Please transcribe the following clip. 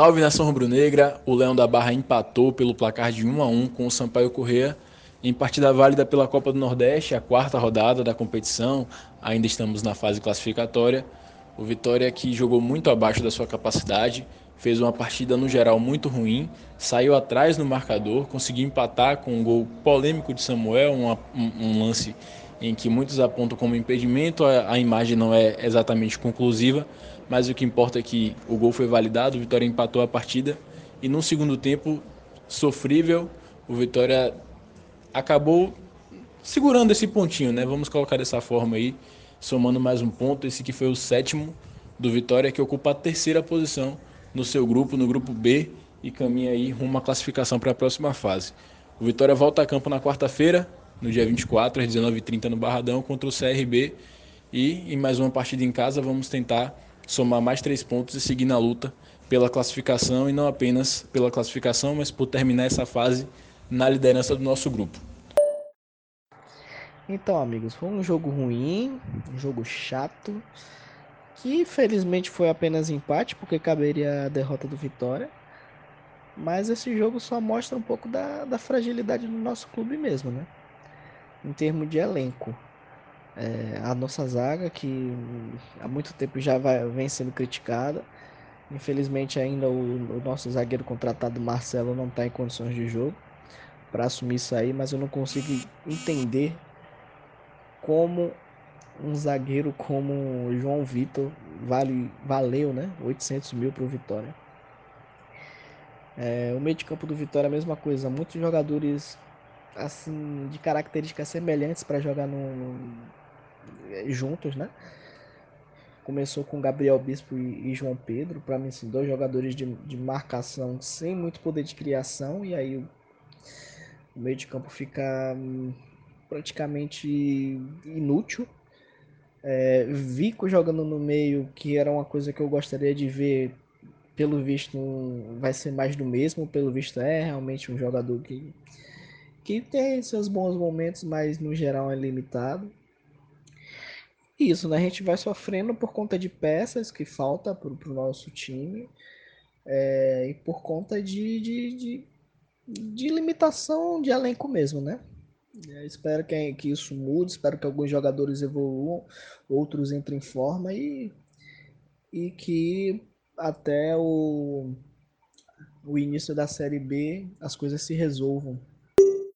Salve nação rubro-negra, o Leão da Barra empatou pelo placar de 1 a 1 com o Sampaio Corrêa em partida válida pela Copa do Nordeste, a quarta rodada da competição. Ainda estamos na fase classificatória. O Vitória que jogou muito abaixo da sua capacidade, fez uma partida no geral muito ruim, saiu atrás no marcador, conseguiu empatar com um gol polêmico de Samuel, um, um lance em que muitos apontam como impedimento, a, a imagem não é exatamente conclusiva, mas o que importa é que o gol foi validado, o Vitória empatou a partida e no segundo tempo sofrível, o Vitória acabou segurando esse pontinho, né? Vamos colocar dessa forma aí, somando mais um ponto, esse que foi o sétimo do Vitória que ocupa a terceira posição no seu grupo, no grupo B e caminha aí rumo à classificação para a próxima fase. O Vitória volta a campo na quarta-feira, no dia 24 às 19h30 no Barradão contra o CRB e em mais uma partida em casa vamos tentar somar mais três pontos e seguir na luta pela classificação e não apenas pela classificação, mas por terminar essa fase na liderança do nosso grupo. Então, amigos, foi um jogo ruim, um jogo chato, que felizmente foi apenas empate, porque caberia a derrota do Vitória. Mas esse jogo só mostra um pouco da, da fragilidade do nosso clube mesmo, né? Em termos de elenco. É, a nossa zaga, que há muito tempo já vai, vem sendo criticada. Infelizmente, ainda o, o nosso zagueiro contratado Marcelo não está em condições de jogo para assumir isso aí, mas eu não consigo entender como um zagueiro como João Vitor vale, valeu né, 800 mil para o Vitória. É, o meio de campo do Vitória é a mesma coisa, muitos jogadores assim de características semelhantes para jogar no, juntos, né? Começou com Gabriel Bispo e, e João Pedro, para mim, assim, dois jogadores de, de marcação sem muito poder de criação, e aí o, o meio de campo fica hum, praticamente inútil. É, Vico jogando no meio, que era uma coisa que eu gostaria de ver, pelo visto vai ser mais do mesmo, pelo visto é realmente um jogador que, que tem seus bons momentos, mas no geral é limitado isso, né? A gente vai sofrendo por conta de peças que falta para o nosso time é, e por conta de, de, de, de, limitação de elenco mesmo, né? É, espero que, que isso mude, espero que alguns jogadores evoluam, outros entrem em forma e, e que até o, o início da Série B as coisas se resolvam